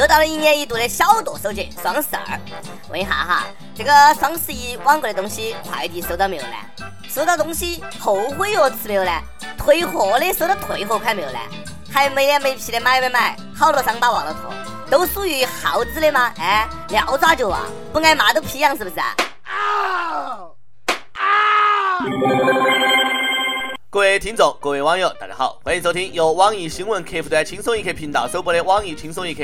又到了一年一度的小剁手节双十二，问一下哈，这个双十一网购的东西快递收到没有呢？收到东西后悔药吃没有呢？退货的收到退货款没有呢？还没脸没皮的买买买？好多伤疤忘了脱，都属于耗子的吗？哎，撂爪就忘，不挨骂都皮痒是不是？啊啊！各位听众，各位网友，大家好，欢迎收听由网易新闻客户端轻松一刻频道首播的网易轻松一刻。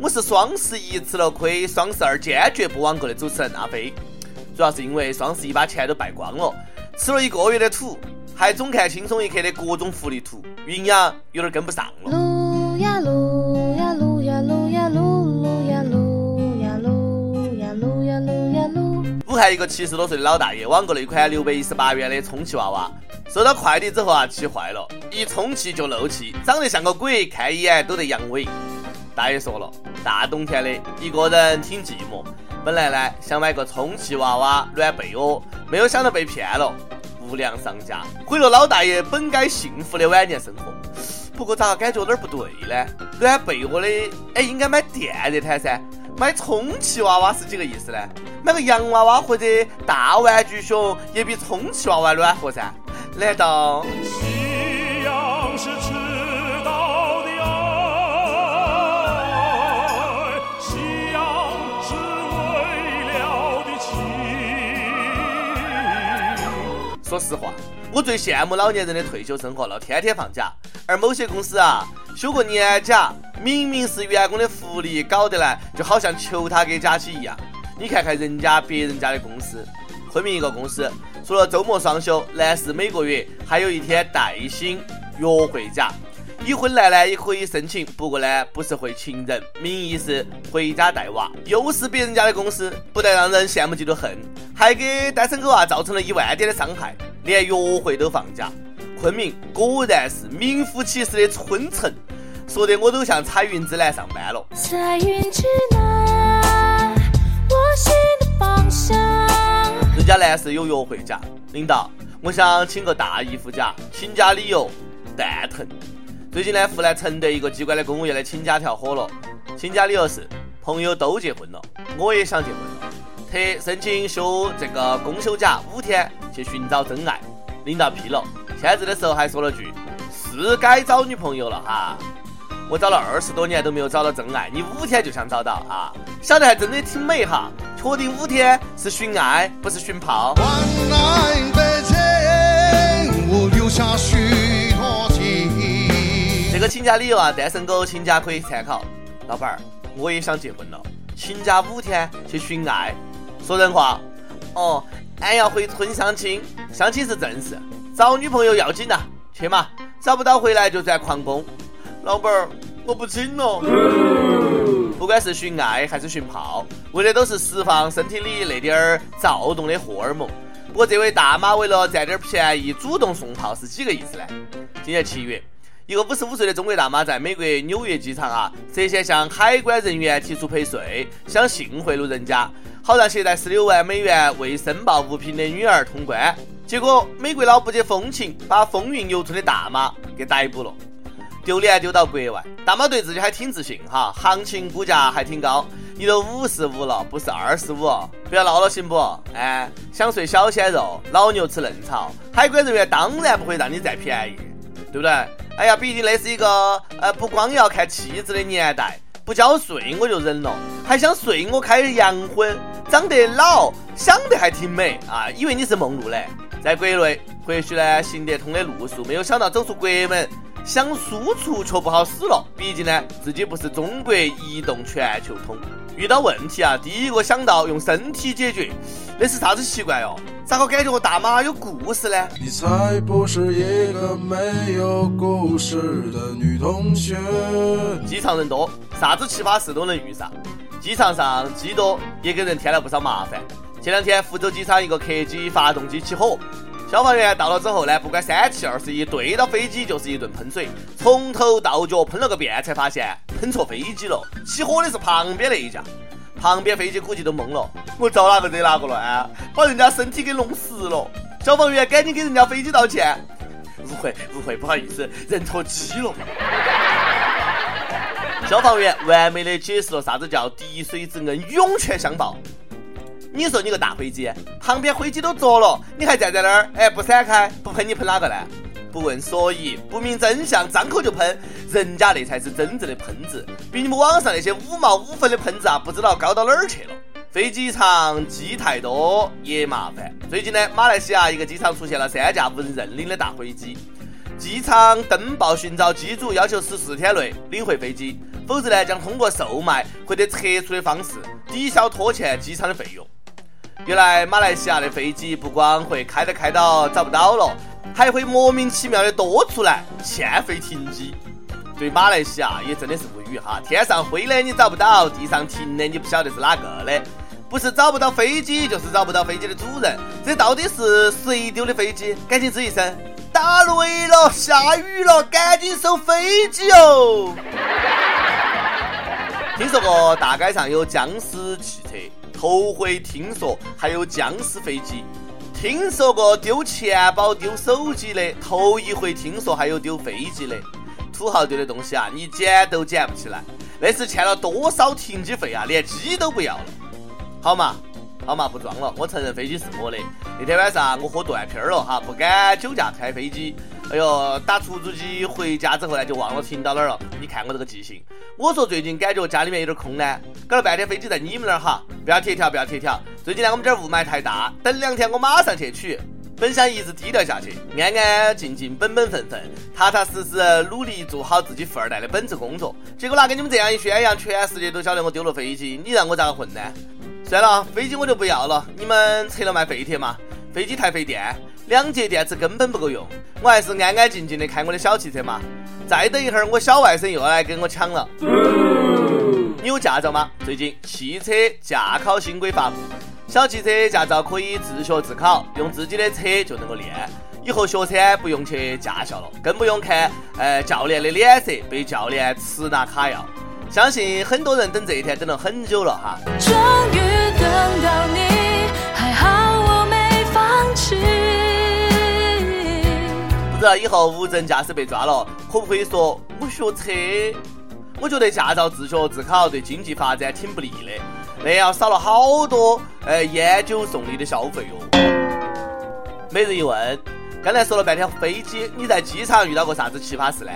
我是双十一吃了亏，双十二坚决不网购的主持人阿飞。主要是因为双十一把钱都败光了，吃了一个月的土，还总看轻松一刻的各种福利图，营养有点跟不上了。撸呀撸还。一个七十多岁的老大爷网购了一款六百一十八元的充气娃娃。收到快递之后啊，气坏了，一充气就漏气，长得像个鬼，看一眼都得阳痿。大爷说了，大冬天的，一个人挺寂寞，本来呢想买个充气娃娃暖被窝，没有想到被骗了，无良商家毁了老大爷本该幸福的晚年生活。不过咋感觉有点不对 呢？暖被窝的，哎，应该买电热毯噻，买充气娃娃是几个意思呢？买个洋娃娃或者大玩具熊也比充气娃娃暖和噻。难道？夕阳是迟到的爱，夕阳是未了的情。说实话，我最羡慕老年人的退休生活了，天天放假。而某些公司啊，休个年假，明明是员工的福利，搞得来就好像求他给假期一样。你看看人家别人家的公司。昆明一个公司，除了周末双休，男士每个月还有一天带薪约会假。已婚男呢也可以申请，不过呢不是回情人，名义是回家带娃。又是别人家的公司，不但让人羡慕嫉妒恨，还给单身狗啊造成了一万点的伤害，连约会都放假。昆明果然是名副其实的春城，说的我都像彩云之南上班了。彩云之南，我心的方向。人家男士有约会假，领导，我想请个大姨夫假，请假理由蛋疼。最近呢，湖南承德一个机关的公务员的请假条火了，请假理由是朋友都结婚了，我也想结婚了，特申请休这个公休假五天去寻找真爱。领导批了，签字的时候还说了句是该找女朋友了哈。我找了二十多年都没有找到真爱，你五天就想找到啊？想的还真的挺美哈！确定五天是寻爱，不是寻炮。这个请假理由啊，单身狗请假可以参考。老板儿，我也想结婚了，请假五天去寻爱。说人话，哦，俺要回村相亲，相亲是正事，找女朋友要紧呐，去嘛，找不到回来就转矿工。老板儿，我不请了。不管是寻爱还是寻炮，为的都是释放身体里那点儿躁动的荷尔蒙。不过这位大妈为了占点便宜，主动送炮是几个意思呢？今年七月，一个五十五岁的中国大妈在美国纽约机场啊，涉嫌向海关人员提出陪睡，想性贿赂人家，好让携带十六万美元未申报物品的女儿通关。结果美国佬不解风情，把风韵犹存的大妈给逮捕了。丢脸丢到国外，大妈对自己还挺自信哈，行情估价还挺高，你都五十五了，不是二十五，不要闹了行不？哎，想睡小鲜肉，老牛吃嫩草，海关人员当然不会让你占便宜，对不对？哎呀，毕竟那是一个呃不光要看气质的年代，不交税我就忍了，还想睡我开洋荤，长得老，想得还挺美啊，以为你是梦露嘞，在国内或许呢行得通的路数，没有想到走出国门。想输出却不好使了，毕竟呢，自己不是中国移动全球通。遇到问题啊，第一个想到用身体解决，那是啥子习惯哟？咋个感觉和大妈有故事呢？你才不是一个没有故事的女同学。机场人多，啥子奇葩事都能遇上。机场上机多，也给人添了不少麻烦。前两天福州机场一个客机发动机起火。消防员到了之后呢，不管三七二十一，对到飞机就是一顿喷水，从头到脚喷了个遍，才发现喷错飞机了。起火的是旁边那一架，旁边飞机估计都懵了，我招哪个惹哪个了啊？把人家身体给弄湿了。消防员赶紧给人家飞机道歉，误会误会，不好意思，认错机了。消防员完美的解释了啥子叫滴水之恩，涌泉相报。你说你个大飞机，旁边飞机都着了，你还站在那儿，哎，不闪开，不喷你喷哪个呢？不问所以，不明真相，张口就喷，人家那才是真正的喷子，比你们网上那些五毛五分的喷子啊，不知道高到哪儿去了。飞机场机太多也麻烦。最近呢，马来西亚一个机场出现了三架无人认领的大飞机，机场登报寻找机主，要求十四天内领回飞机，否则呢将通过售卖或者撤出的方式抵消拖欠机场的费用。原来马来西亚的飞机不光会开着开到找不到了，还会莫名其妙的多出来欠费停机。对马来西亚也真的是无语哈，天上飞的你找不到，地上停的你不晓得是哪个的，不是找不到飞机，就是找不到飞机的主人。这到底是谁丢的飞机？赶紧吱一声！打雷了，下雨了，赶紧收飞机哦！听说过大街上有僵尸汽车，头回听说还有僵尸飞机。听说过丢钱包、丢手机的，头一回听说还有丢飞机的。土豪丢的东西啊，你捡都捡不起来，那是欠了多少停机费啊？连机都不要了，好嘛，好嘛，不装了，我承认飞机是我的。那天晚上我喝断片儿了哈，不敢酒驾开飞机。哎呦，打出租机回家之后呢，就忘了停到哪儿了。你看我这个记性。我说最近感觉家里面有点空呢，搞了半天飞机在你们那儿哈，不要贴条，不要贴条。最近呢，我们这儿雾霾太大，等两天我马上去取。本想一直低调下去，安安静静、本本分分、踏踏实实努力做好自己富二代的本职工作，结果拿给你们这样一宣扬，全世界都晓得我丢了飞机，你让我咋个混呢？算了，飞机我就不要了，你们拆了卖废铁嘛？飞机太费电，两节电池根本不够用，我还是安安静静的开我的小汽车嘛。再等一会儿，我小外甥又要来跟我抢了。你有驾照吗？最近汽车驾考新规发布。小汽车驾照可以自学自考，用自己的车就能够练。以后学车不用去驾校了，更不用看呃教练的脸色，被教练吃拿卡要。相信很多人等这一天等了很久了哈。终于等到你，不知道以后无证驾驶被抓了，可不可以说我学车？我觉得驾照自学自考对经济发展挺不利的。那要少了好多呃烟酒送礼的消费哟。每日一问，刚才说了半天飞机，你在机场遇到过啥子奇葩事呢？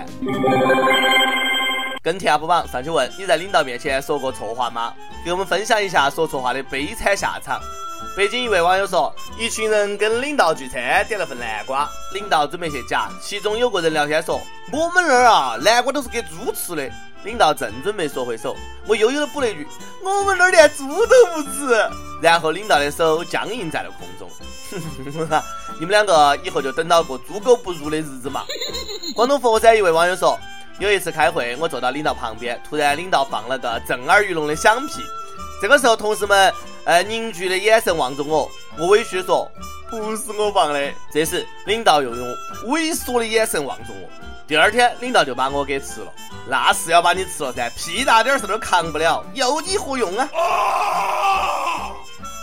跟帖不榜上去问，你在领导面前说过错话吗？给我们分享一下说错话的悲惨下场。北京一位网友说，一群人跟领导聚餐，点了份南瓜，领导准备去夹，其中有个人聊天说，我们那儿啊，南瓜都是给猪吃的。领导正准备缩回手，我悠悠的补了一句：“我们那儿连猪都不吃。”然后领导的手僵硬在了空中。你们两个以后就等到过猪狗不如的日子嘛。广东佛山一位网友说：“有一次开会，我坐到领导旁边，突然领导放了个震耳欲聋的响屁。这个时候，同事们呃凝聚的眼神望着我，我委屈说：不是我放的。这时，领导又用猥琐的眼神望着我。第二天，领导就把我给吃了。那是要把你吃了噻，屁大点事都扛不了，有你何用啊？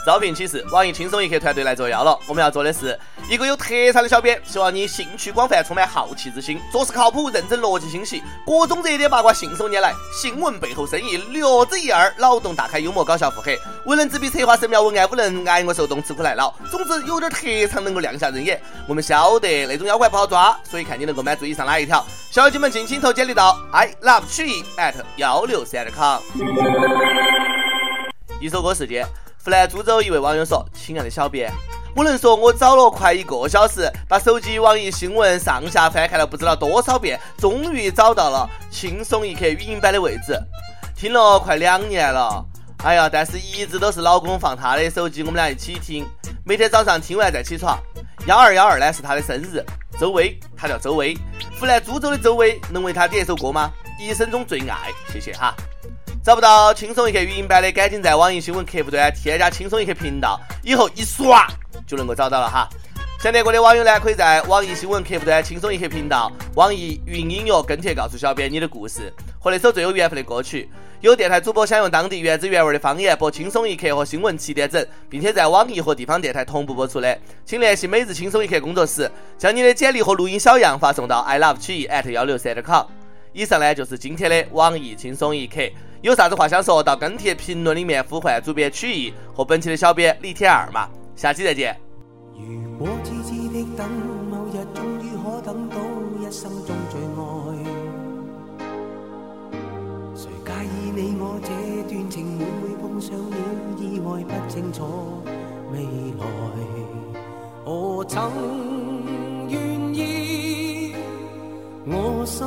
招聘启事：网易轻松一刻团队来作妖了。我们要做的是一个有特长的小编，希望你兴趣广泛，充满好奇之心，做事靠谱、认真、逻辑清晰，各种热点八卦信手拈来，新闻背后深意略知一二，脑洞大开，幽默搞笑腹黑，文能执笔策划神妙文案，武能挨饿受冻，吃苦耐劳。总之有点特长能够亮下人眼。我们晓得那种妖怪不好抓，所以看你能够满足以上哪一条。小姐们尽情投简历到 i love 曲艺 at 幺六三点 com。一首歌时间。湖南株洲一位网友说：“亲爱的小编，我能说我找了快一个小时，把手机网易新闻上下翻看了不知道多少遍，终于找到了轻松一刻语音版的位置。听了快两年了，哎呀，但是一直都是老公放他的手机，我们俩一起听。每天早上听完再起床。幺二幺二呢是他的生日，周薇，他叫周薇。湖南株洲的周薇，能为他点一首歌吗？一生中最爱，谢谢哈。”找不到轻松一刻语音版的，赶紧在网易新闻客户端添加轻松一刻频道，以后一刷就能够找到了哈。想点歌的网友呢，可以在网易新闻客户端轻松一刻频道、网易云音乐跟帖告诉小编你的故事和那首最有缘分的歌曲。有电台主播想用当地原汁原味的方言播轻松一刻和新闻七点整，并且在网易和地方电台同步播出的，请联系每日轻松一刻工作室，将你的简历和录音小样发送到 i love 曲艺 at 幺六三点 com。以上呢就是今天的网易轻松一刻，有啥子话想说到跟帖评论里面呼唤主编曲艺和本期的小编李天二嘛，下期再见。如果痴痴的等，某日终于可等到一生中最爱，谁介意你我这段情会唔会碰上了意外不清楚未来，何曾愿意我心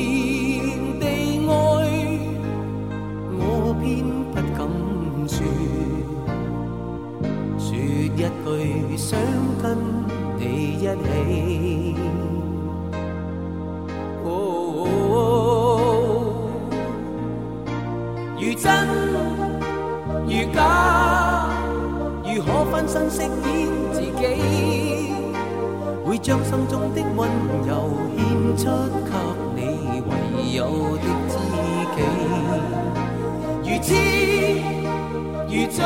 一句想跟你一起。哦，如真如假，如何分身饰演自己？会将心中的温柔献出给你唯有的知己。如痴如醉，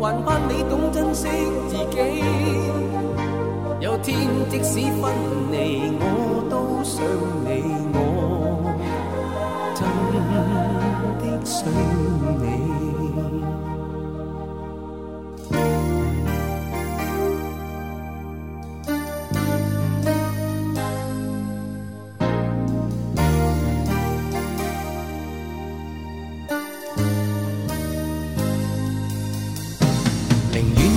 还盼你懂珍惜自己。有天即使分离，我都想